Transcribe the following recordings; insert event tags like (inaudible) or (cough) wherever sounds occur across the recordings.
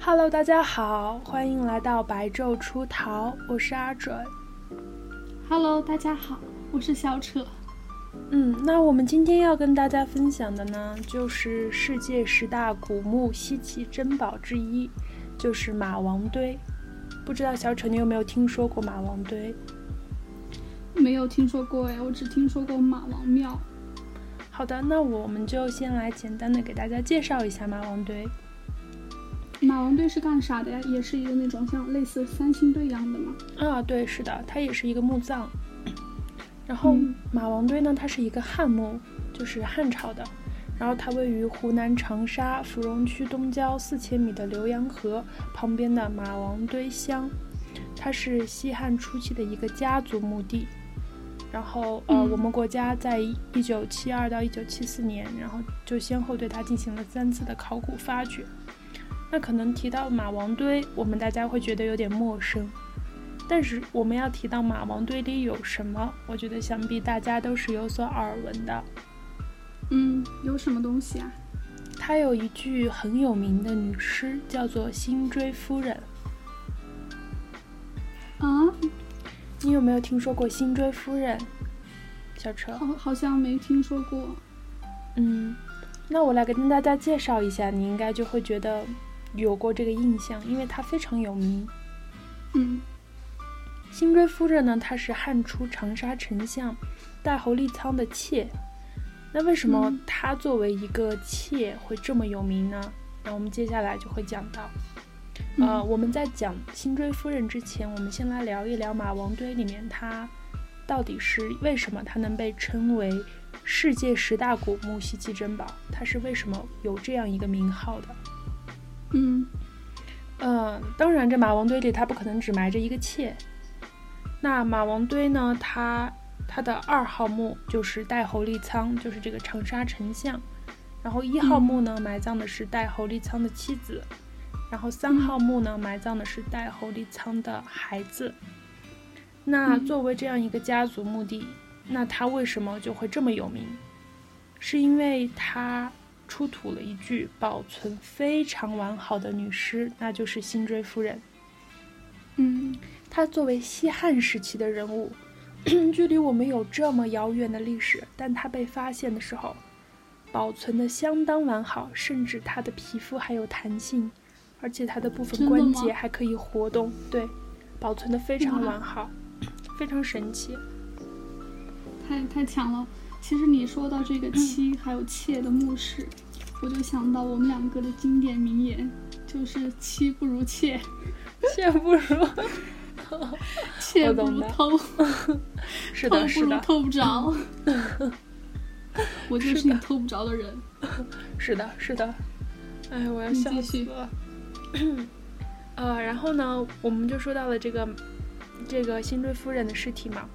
Hello，大家好，欢迎来到白昼出逃，我是阿准。Hello，大家好，我是小扯。嗯，那我们今天要跟大家分享的呢，就是世界十大古墓稀奇珍宝之一，就是马王堆。不知道小扯你有没有听说过马王堆？没有听说过哎，我只听说过马王庙。好的，那我们就先来简单的给大家介绍一下马王堆。马王堆是干啥的呀？也是一个那种像类似三星堆一样的吗？啊，对，是的，它也是一个墓葬。然后嗯马王堆呢，它是一个汉墓，就是汉朝的。然后它位于湖南长沙芙蓉区东郊四千米的浏阳河旁边的马王堆乡，它是西汉初期的一个家族墓地。然后呃，嗯我们国家在一九七二到一九七四年，然后就先后对它进行了三次的考古发掘。那可能提到马王堆，我们大家会觉得有点陌生。但是我们要提到马王堆里有什么，我觉得想必大家都是有所耳闻的。嗯，有什么东西啊？他有一句很有名的女诗，叫做《辛追夫人》。啊，你有没有听说过辛追夫人？小车，好，好像没听说过。嗯，那我来跟大家介绍一下，你应该就会觉得有过这个印象，因为它非常有名。嗯辛追夫人呢，她是汉初长沙丞相戴侯立仓的妾。那为什么嗯她作为一个妾会这么有名呢？那我们接下来就会讲到。呃，嗯我们在讲辛追夫人之前，我们先来聊一聊马王堆里面它到底是为什么它能被称为世界十大古墓稀奇珍宝？它是为什么有这样一个名号的？嗯呃，当然，这马王堆里它不可能只埋着一个妾。那马王堆呢？它它的二号墓就是戴侯立仓，就是这个长沙丞相。然后一号墓呢，埋葬的是戴侯立仓的妻子。然后三号墓呢，埋葬的是戴侯立仓的孩子。那作为这样一个家族墓地，那它为什么就会这么有名？是因为它出土了一具保存非常完好的女尸，那就是辛追夫人。嗯她作为西汉时期的人物，(clears throat) 距离我们有这么遥远的历史，但她被发现的时候，保存的相当完好，甚至她的皮肤还有弹性，而且她的部分关节还可以活动，对，保存的非常完好，(clears throat) 非常神奇。太太强了。其实你说到这个妻还有妾的墓室，(clears throat) 我就想到我们两个的经典名言，就是妻不如妾，妾不如，妾不如 (laughs) 偷，(laughs) 是的，(laughs) 是的，偷不着。我就是你偷不着的人。是的，是的。哎，我要笑死了。(clears throat) 呃，然后呢，我们就说到了这个这个辛追夫人的尸体嘛，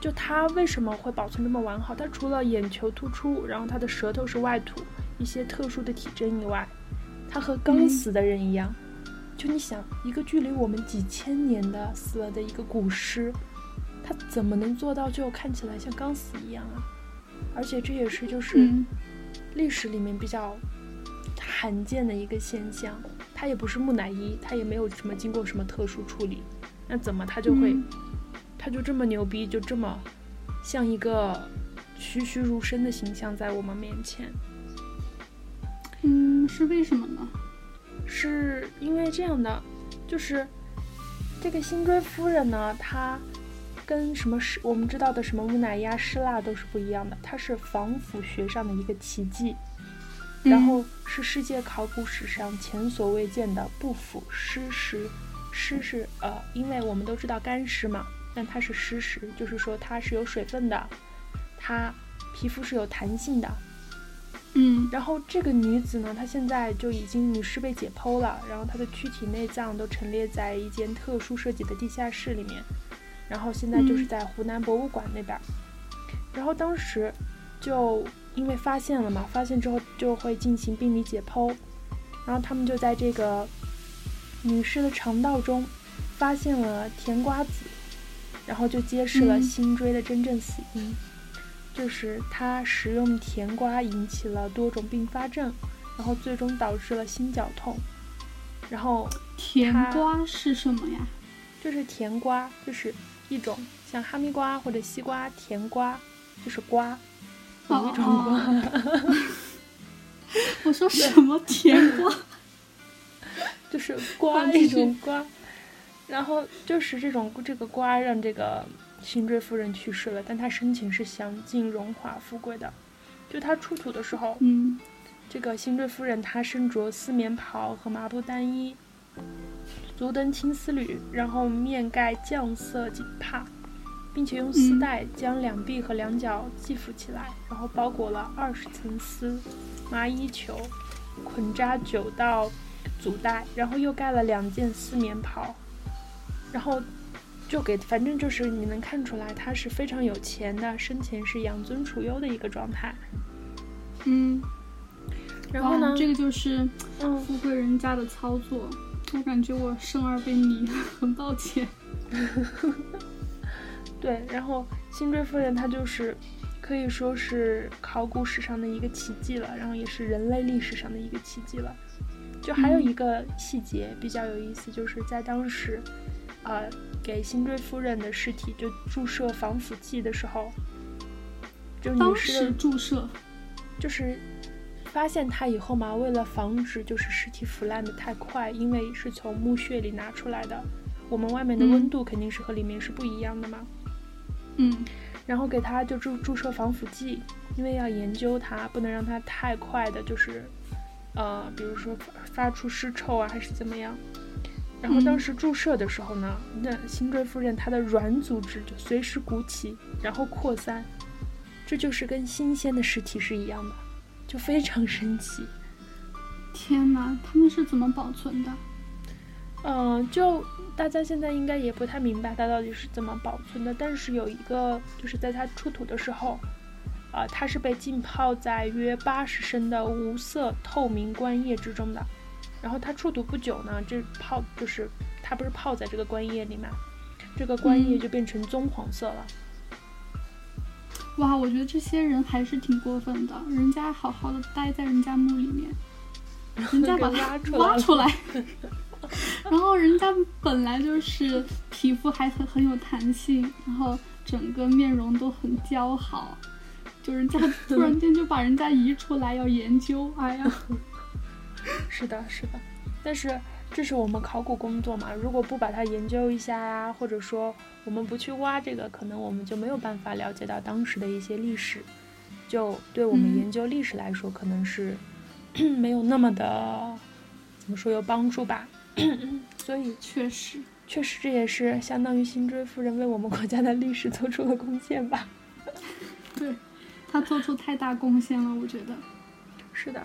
就它为什么会保存这么完好？它除了眼球突出，然后它的舌头是外凸，一些特殊的体征以外，它和刚嗯死的人一样。就你想，一个距离我们几千年的死了的一个古尸，它怎么能做到就看起来像刚死一样啊？而且这也是就是。嗯历史里面比较罕见的一个现象。它也不是木乃伊，它也没有什么经过什么特殊处理，那怎么它就会，嗯它就这么牛逼，就这么像一个栩栩如生的形象在我们面前？嗯，是为什么呢？是因为这样的，就是这个辛追夫人呢，她跟什么施我们知道的什么木乃伊啊、尸蜡都是不一样的，它是防腐学上的一个奇迹。然后是世界考古史上前所未见的不腐尸石。尸是呃，因为我们都知道干尸嘛，但它是湿食，就是说它是有水分的，它皮肤是有弹性的。嗯然后这个女子呢，她现在就已经女尸被解剖了，然后她的躯体内脏都陈列在一间特殊设计的地下室里面，然后现在就是嗯在湖南博物馆那边儿。然后当时就因为发现了嘛，发现之后就会进行病理解剖，然后他们就在这个女尸的肠道中发现了甜瓜子，然后就揭示了嗯辛追的真正死因。就是他食用甜瓜引起了多种并发症，然后最终导致了心绞痛。然后甜瓜是什么呀？就是甜瓜，就是一种像哈密瓜或者西瓜，甜瓜就是瓜，有一种瓜。哦 (laughs) 我说什么甜瓜？就是瓜好继续一种瓜，(laughs) 然后就是这种这个瓜让这个辛追夫人去世了，但她生前是享尽荣华富贵的。就她出土的时候，嗯这个辛追夫人她身着丝棉袍和麻布单衣，足蹬青丝履，然后面盖绛色锦帕，并且用丝嗯带将两臂和两脚系缚起来，然后包裹了二十层丝麻衣球，捆扎九道足带，然后又盖了两件丝棉袍，然后就给反正就是你能看出来他是非常有钱的，生前是养尊处优的一个状态。嗯，然后呢，这个就是嗯。富贵人家的操作。我感觉我生而为女，(laughs) 很抱歉。(laughs) 对，然后辛追夫人她就是可以说是考古史上的一个奇迹了，然后也是人类历史上的一个奇迹了。就还有一个细节比较有意思，就是在当时，呃，给辛追夫人的尸体就注射防腐剂的时候，就女当尸时的注射，就是发现它以后嘛，为了防止就是尸体腐烂的太快，因为是从墓穴里拿出来的，我们外面的嗯温度肯定是和里面是不一样的嘛。嗯然后给它就注注射防腐剂，因为要研究它，不能让它太快的，就是，呃，比如说发发出尸臭啊，还是怎么样。然后当嗯时注射的时候呢，那辛追夫人她的软组织就随时鼓起，然后扩散，这就是跟新鲜的尸体是一样的，就非常神奇。天哪，他们是怎么保存的？嗯，就大家现在应该也不太明白它到底是怎么保存的，但是有一个就是在它出土的时候，啊、它是被浸泡在约八十升的无色透明棺液之中的。然后他出土不久呢，这泡就是他不是泡在这个棺液里嘛，这个棺液嗯就变成棕黄色了。哇，我觉得这些人还是挺过分的，人家好好的待在人家墓里面，人家 (laughs) 把给它挖出来了挖出来，(laughs) 然后人家本来就是皮肤还很很有弹性，然后整个面容都很姣好，就人家突然间就把人家移出来要研究，哎呀，(laughs) 是的，是的，但是这是我们考古工作嘛，如果不把它研究一下呀，或者说我们不去挖这个，可能我们就没有办法了解到当时的一些历史，就对我们嗯研究历史来说，可能是 (coughs) 没有那么的怎么说有帮助吧。(coughs) 所以确实，确实这也是相当于辛追夫人为我们国家的历史做出了贡献吧。(laughs) 对他做出太大贡献了，我觉得。是的，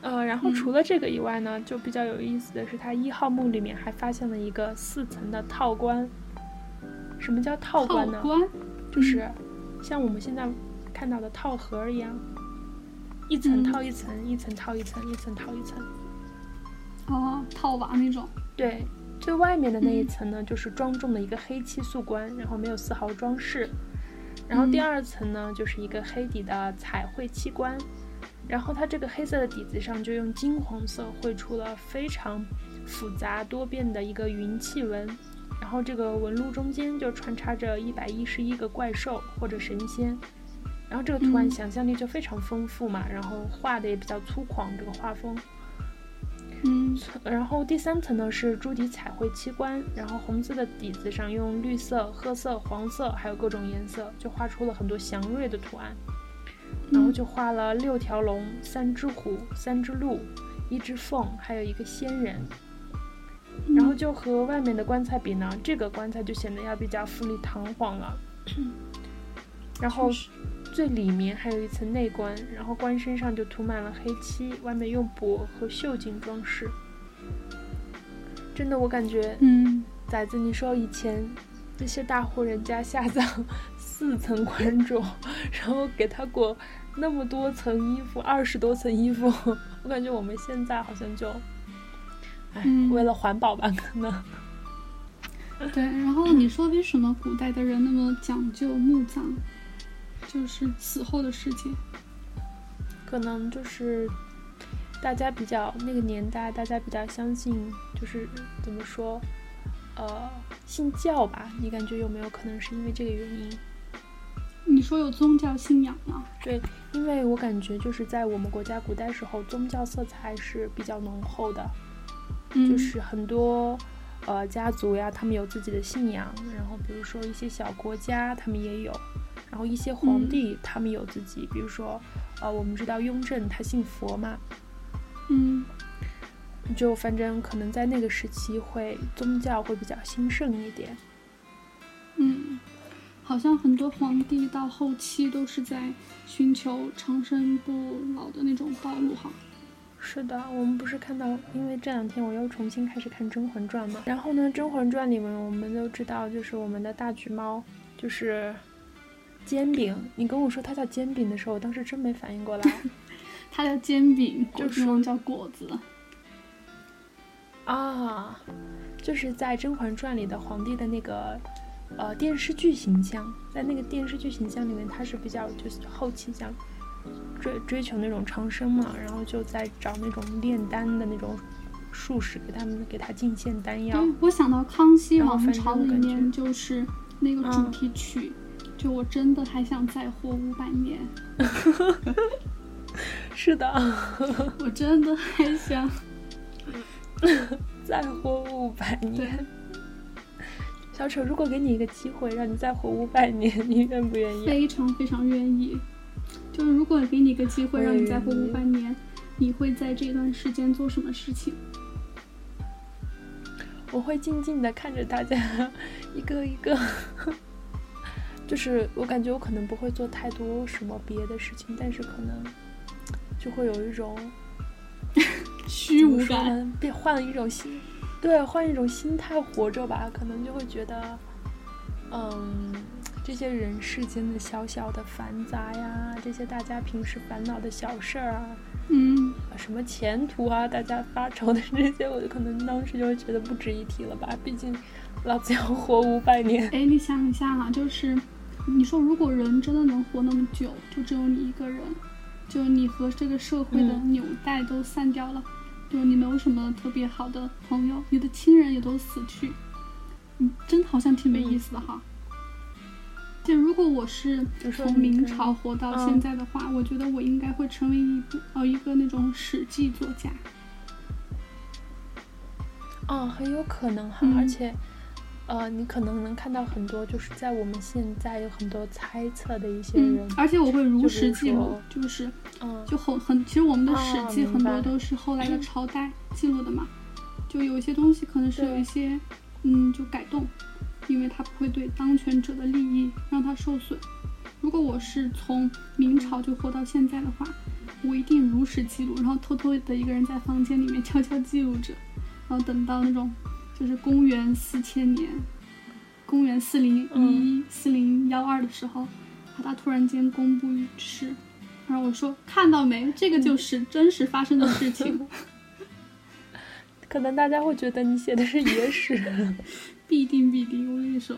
呃，然后嗯除了这个以外呢，就比较有意思的是，它一号墓里面还发现了一个四层的套棺。什么叫套套棺呢？棺，就是像我们现在看到的套盒儿一样，一层嗯套一层，一层套一层，一层套一层。哦，套娃那种，对，最外面的那一嗯层呢，就是庄重的一个黑漆素棺，然后没有丝毫装饰。然后第嗯二层呢，就是一个黑底的彩绘漆棺，然后它这个黑色的底子上就用金黄色绘出了非常复杂多变的一个云气纹，然后这个纹路中间就穿插着一百一十一个怪兽或者神仙，然后这个图案嗯想象力就非常丰富嘛，然后画的也比较粗犷，这个画风。嗯然后第三层呢是朱迪彩绘漆棺，然后红色的底子上用绿色、褐色、黄色，还有各种颜色，就画出了很多祥瑞的图案。然后就画了六条龙、三只虎、三只鹿、一只凤，还有一个仙人。嗯然后就和外面的棺材比呢，这个棺材就显得要比较富丽堂皇了。(clears throat) 然后最里面还有一层内棺，然后棺身上就涂满了黑漆，外面用帛和绣锦装饰。真的，我感觉，嗯，崽子，你说以前那些大户人家下葬四层棺椁，然后给他裹那么多层衣服，二十多层衣服，(laughs) 我感觉我们现在好像就，哎，嗯为了环保吧，可能。对。然后你说为什么古代的人那么讲究墓葬，就是死后的世界？可能就是大家比较那个年代，大家比较相信，就是怎么说，呃，信教吧？你感觉有没有可能是因为这个原因？你说有宗教信仰吗？对，因为我感觉就是在我们国家古代时候，宗教色彩是比较浓厚的，嗯，就是很多呃家族呀，他们有自己的信仰，然后比如说一些小国家，他们也有，然后一些皇帝他们有自己，比如说呃，我们知道雍正他信佛嘛。嗯，就反正可能在那个时期会宗教会比较兴盛一点。嗯，好像很多皇帝到后期都是在寻求长生不老的那种道路哈。是的，我们不是看到，因为这两天我又重新开始看《甄嬛传》嘛。然后呢，《甄嬛传》里面我们都知道，就是我们的大橘猫，就是煎饼。你跟我说它叫煎饼的时候，我当时真没反应过来。(laughs) 它叫煎饼，就是叫果子。啊，就是在《甄嬛传》里的皇帝的那个呃电视剧形象，在那个电视剧形象里面，他是比较就是后期想追追求那种长生嘛，然后就在找那种炼丹的那种术士给他们给他进献丹药。我想到《康熙王朝》里面就是那个主题曲，就我真的还想再活五百年。(laughs) (laughs) 是的，我真的还想 (laughs) 再活五百年。小丑，如果给你一个机会，让你再活五百年，(laughs) 你愿不愿意？非常非常愿意。就是如果给你一个机会，让你再活五百年，你会在这段时间做什么事情？我会静静的看着大家一个一个。就是我感觉我可能不会做太多什么别的事情，但是可能。就会有一种 (laughs) 虚无感，变换了一种心，对，换一种心态活着吧，可能就会觉得，嗯，这些人世间的小小的繁杂呀，这些大家平时烦恼的小事儿啊，嗯，什么前途啊，大家发愁的这些，我就可能当时就会觉得不值一提了吧，毕竟老子要活五百年。哎，你想一下啊，就是你说如果人真的能活那么久，就只有你一个人。就你和这个社会的纽带都散掉了，就你没有什么特别好的朋友，你的亲人也都死去，嗯，真的好像挺没意思的哈。就如果我是从明朝活到现在的话，我觉得我应该会成为一部哦一个那种史记作家。哦，很有可能哈，而且。呃，你可能能看到很多，就是在我们现在有很多猜测的一些人，而且我会如实记录，就是，嗯，就很很，其实我们的史记很多都是后来的朝代记录的嘛，就有一些东西可能是有一些，嗯，就改动，因为它不会对当权者的利益让它受损。如果我是从明朝就活到现在的话，我一定如实记录，然后偷偷的一个人在房间里面悄悄记录着，然后等到那种。就是公元四千年，公元四零一四零幺二的时候，他突然间公布于世，然后我说看到没，这个就是真实发生的事情。(laughs) 可能大家会觉得你写的是野史，(laughs) 必定必定，我跟你说。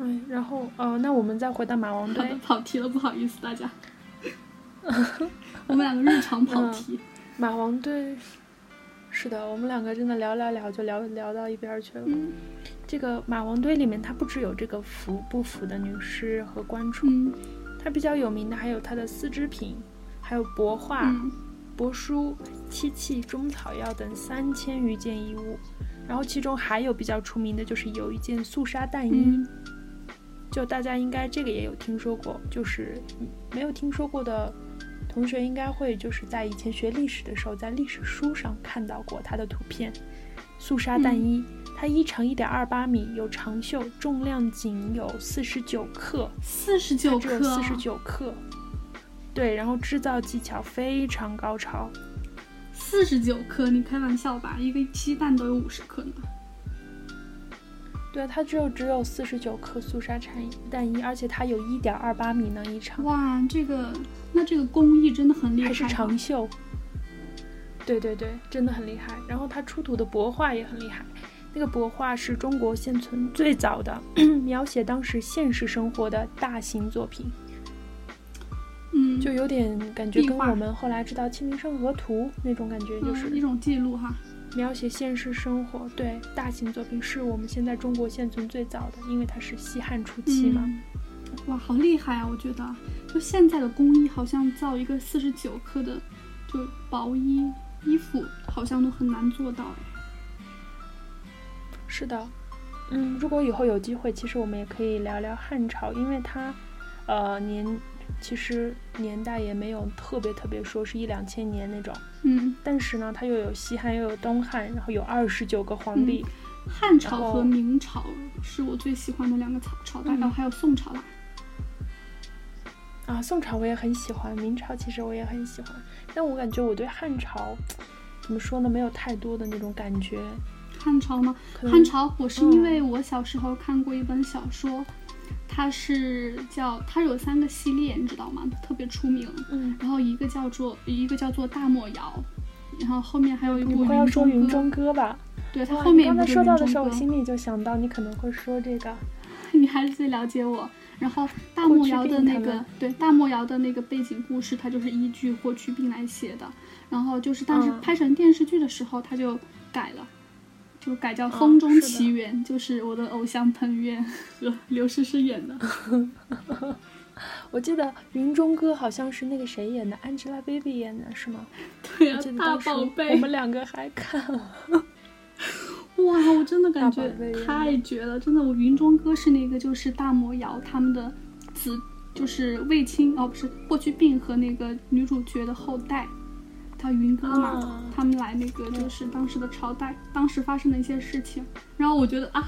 哎，然后呃，那我们再回到马王堆，跑题了，不好意思大家。(laughs) 我们两个日常跑题，马王堆。是的，我们两个真的聊聊聊就聊聊到一边去了。这个马王堆里面，它不只有这个服不服的女尸和官宠，它比较有名的还有它的丝织品，还有帛画、帛书、漆器、中草药等三千余件衣物。然后其中还有比较出名的就是有一件素纱淡衣，就大家应该这个也有听说过，就是没有听说过的。同学应该会就是在以前学历史的时候，在历史书上看到过他的图片。素纱淡衣，它衣长一点二八米，有长袖，重量仅有四十九克。四十九克，四十九克。对，然后制造技巧非常高超。四十九克，你开玩笑吧？一个鸡蛋都有五十克呢。对，它只有只有四十九克素纱产淡衣，而且它有一点二八米呢一长。哇，这个那这个工艺真的很厉害。还是长袖。对对对，真的很厉害。然后它出土的帛画也很厉害，那个帛画是中国现存最早的 (coughs) 描写当时现实生活的大型作品。嗯，就有点感觉跟我们后来知道《清明上河图》那种感觉，就嗯是一种记录哈。描写现实生活。对，大型作品是我们现在中国现存最早的，因为它是西汉初期嘛。嗯哇，好厉害啊！我觉得，就现在的工艺，好像造一个四十九克的，就薄衣衣服，好像都很难做到哎。是的，嗯，如果以后有机会，其实我们也可以聊聊汉朝，因为它，呃，年其实年代也没有特别特别说是一两千年那种，嗯，但是呢，它又有西汉，又有东汉，然后有二十九个皇帝。汉朝和明朝是我最喜欢的两个朝朝代，嗯哦，还有宋朝啦。啊，宋朝我也很喜欢，明朝其实我也很喜欢，但我感觉我对汉朝怎么说呢，没有太多的那种感觉。汉朝吗？汉朝，我是因嗯为我小时候看过一本小说，它是叫它有三个系列，你知道吗？特别出名。嗯，然后一个叫做一个叫做大漠谣，然后后面还有一部你不会要说云中歌吧？对，它后面一部你刚才就云中说到的时候，我。心里就想到你可能会说这个。(laughs) 你还是最了解我。然后大漠谣的那个对大漠谣的那个背景故事，它就是依据霍去病来写的。然后就是当时嗯拍成电视剧的时候，他就改了。就改叫《嗯风中奇缘》就是我的偶像彭于晏和 (laughs) 刘诗诗演的。(laughs) 我记得《云中歌》好像是那个谁演的，Angelababy 演的，是吗？对啊我记，得大宝贝我，们两个还看了。(laughs) 哇，我真的感觉太绝了！真的，我云中歌是那个就是大魔瑶他们的子，就是卫青哦，不是霍去病和那个女主角的后代，他云哥嘛，啊。他们来那个就是当时的朝代，当时发生的一些事情，然后我觉得啊，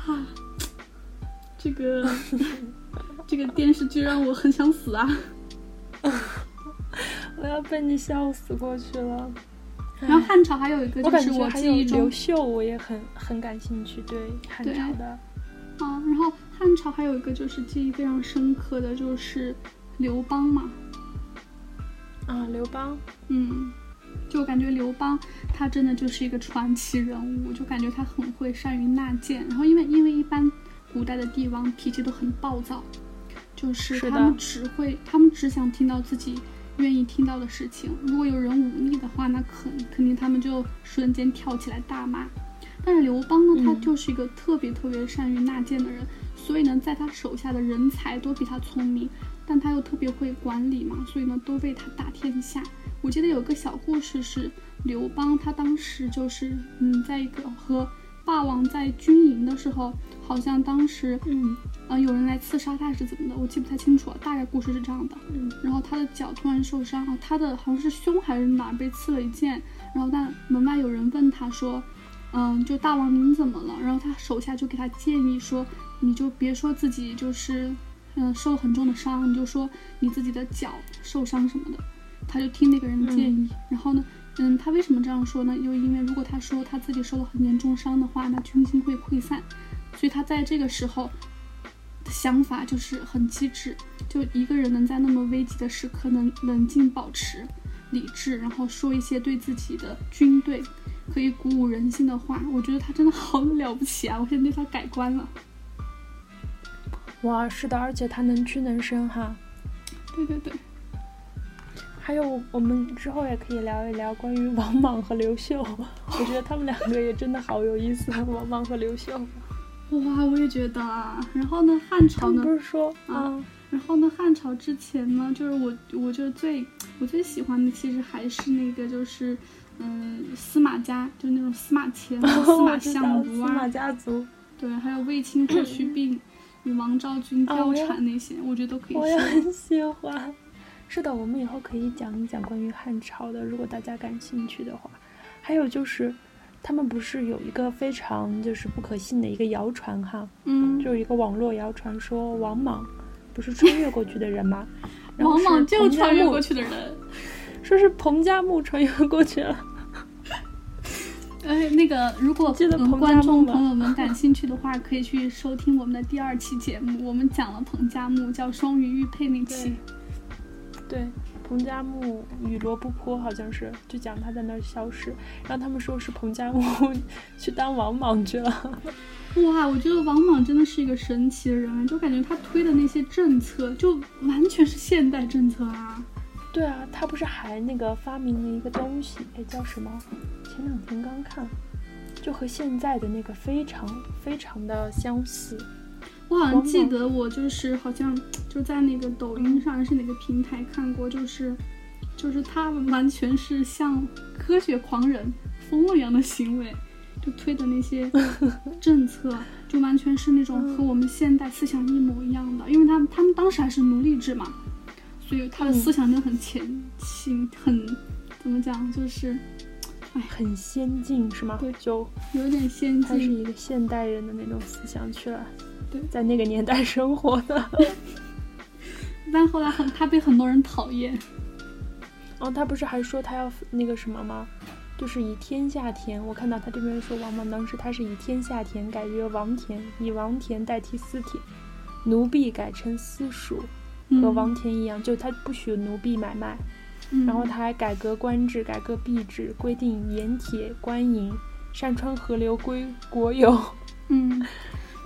这个 (laughs) 这个电视剧让我很想死啊！(laughs) 我要被你笑死过去了。然后汉朝还有一个就是我记忆中刘秀，我也很很感兴趣，对。汉朝的。啊，然后汉朝还有一个就是记忆非常深刻的就是刘邦嘛，啊，刘邦，嗯，就感觉刘邦他真的就是一个传奇人物，就感觉他很会善于纳谏。然后因为因为一般古代的帝王脾气都很暴躁，就是他们只会他们只想听到自己愿意听到的事情。如果有人忤逆的话，那肯肯定他们就瞬间跳起来大骂。但是刘邦呢，他嗯就是一个特别特别善于纳谏的人，所以呢，在他手下的人才都比他聪明，但他又特别会管理嘛，所以呢，都为他打天下。我记得有个小故事是刘邦，他当时就是嗯，在一个和霸王在军营的时候，好像当时嗯呃有人来刺杀他还是怎么的，我记不太清楚了，大概故事是这样的。嗯然后他的脚突然受伤，他的好像是胸还是哪儿被刺了一剑，然后但门外有人问他说，嗯，就大王您怎么了？然后他手下就给他建议说，你就别说自己就是嗯受了很重的伤，你就说你自己的脚受伤什么的。他就听那个人的建议，然后呢，嗯，他为什么这样说呢？又因为如果他说他自己受了很严重伤的话，那军心会溃散，所以他在这个时候的想法就是很机智，就一个人能在那么危急的时刻能冷静保持理智，然后说一些对自己的军队可以鼓舞人心的话，我觉得他真的好了不起啊！我现在对他改观了。哇，是的，而且他能屈能伸哈。对对对，还有，我们之后也可以聊一聊关于王莽和刘秀，(laughs) 我觉得他们两个也真的好有意思，王莽和刘秀。哇，我也觉得啊。然后呢，汉朝呢不，是说啊啊，然后呢，汉朝之前呢，就是我，我就最我最喜欢的其实还是那个，就是嗯，司马家，就是那种司马迁、司马 (laughs) 相如司马啊，家族，对，还有卫青、霍去病与王昭君貂蝉那些，我觉得都可以我也。很喜欢。是的，我们以后可以讲一讲关于汉朝的，如果大家感兴趣的话。还有就是，他们不是有一个非常就是不可信的一个谣传哈，嗯，就是一个网络谣传说王莽不是穿越过去的人吗？然后王莽是就穿越过去的人。说是彭加木穿越过去了。哎，那个，如果嗯观众朋友们感兴趣的话，可以去收听我们的第二期节目，我们讲了彭加木，叫双鱼玉佩那期对。对，彭加木与罗布泊好像是就讲他在那儿消失，然后他们说是彭加木 (laughs) 去当王莽去了。哇，我觉得王莽真的是一个神奇的人，就感觉他推的那些政策，就完全是现代政策啊。对啊，他不是还那个发明了一个东西，哎，叫什么？前两天刚看，就和现在的那个非常非常的相似。我好像记得，我就是好像就在那个抖音上还是哪个平台看过，就是就是他完全是像科学狂人疯了一样的行为，就推的那些 (laughs) 政策，就完全是那种和我们现代思想一模一样的，因为他们他们当时还是奴隶制嘛。所以他的思想就很前进，很怎么讲，就是，哎，很先进，是吗？对，就有点先进。他是一个现代人的那种思想去了，对，在那个年代生活的。(laughs) 但后来很，他被很多人讨厌。哦，他不是还说他要那个什么吗？就是以天下田，我看到他这边说王莽当时他是以天下田改曰王田，以王田代替私田，奴婢改成私属。和王田一样，就他不许奴婢买卖，然后他还改革官制，改革币制，规定盐铁官银，山川河流归国有。(laughs) 嗯，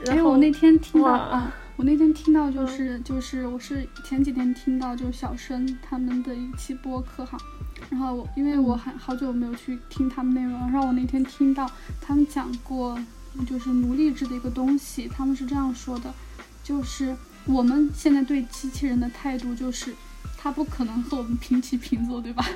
然后我那天听到啊，我那天听到就是就是我是前几天听到就是小生他们的一期播客哈，然后我因为我还好久没有去听他们内容，然后我那天听到他们讲过就是奴隶制的一个东西，他们是这样说的，就是。我们现在对机器人的态度就是，它不可能和我们平起平坐，对吧？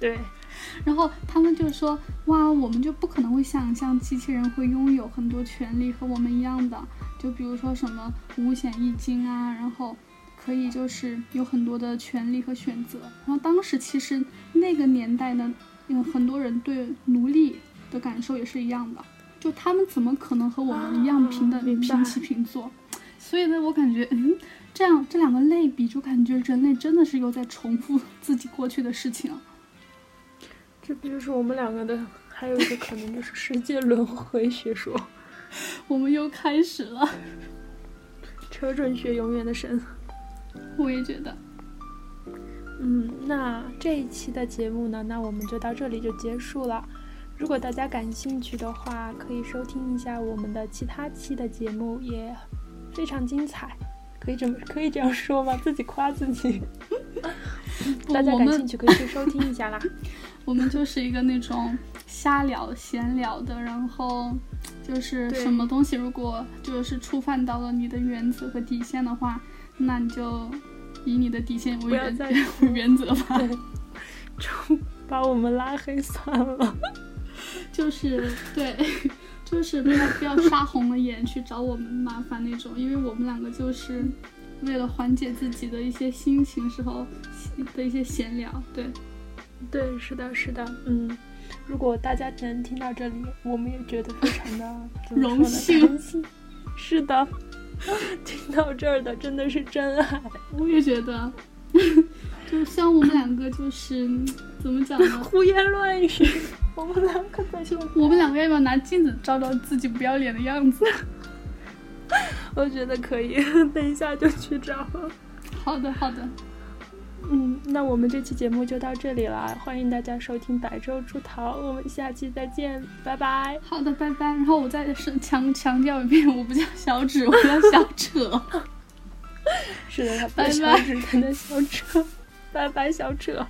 对。(laughs) 然后他们就说：“哇，我们就不可能会想象机器人会拥有很多权利和我们一样的，就比如说什么五险一金啊，然后可以就是有很多的权利和选择。然后当时其实那个年代呢，有很多人对奴隶的感受也是一样的，就他们怎么可能和我们一样平等、平起平坐？”所以呢，我感觉，嗯，这样这两个类比，就感觉人类真的是又在重复自己过去的事情。这不就是我们两个的？还有一个可能就是世界轮回学说。(laughs) 我们又开始了。车准学永远的神。我也觉得。嗯，那这一期的节目呢，那我们就到这里就结束了。如果大家感兴趣的话，可以收听一下我们的其他期的节目，也。非常精彩，可以这么可以这样说吗？自己夸自己。(laughs) 大家感兴趣可以去收听一下啦。(laughs) 我们就是一个那种瞎聊、闲聊的，然后就是什么东西，如果就是触犯到了你的原则和底线的话，那你就以你的底线为原原则吧。就把我们拉黑算了。(laughs) 就是对。就是不要不要杀红了眼去找我们麻烦那种，因为我们两个就是为了缓解自己的一些心情时候的一些闲聊。对，对，是的，是的，嗯，如果大家能听到这里，我们也觉得非常的 (laughs) 荣幸。是的，(laughs) 听到这儿的真的是真爱。我也觉得，(laughs) 就像我们两个就是怎么讲呢？胡言乱语。我们两个在说，我们两个要不要拿镜子照照自己不要脸的样子？(laughs) 我觉得可以，(laughs) 等一下就去找。好的，好的。嗯，那我们这期节目就到这里了，欢迎大家收听百周出逃，我们下期再见，拜拜。好的，拜拜。然后我再是强强调一遍，我不叫小指，我叫小扯。(laughs) 是的，他不叫小指，他叫小扯。拜拜，小扯。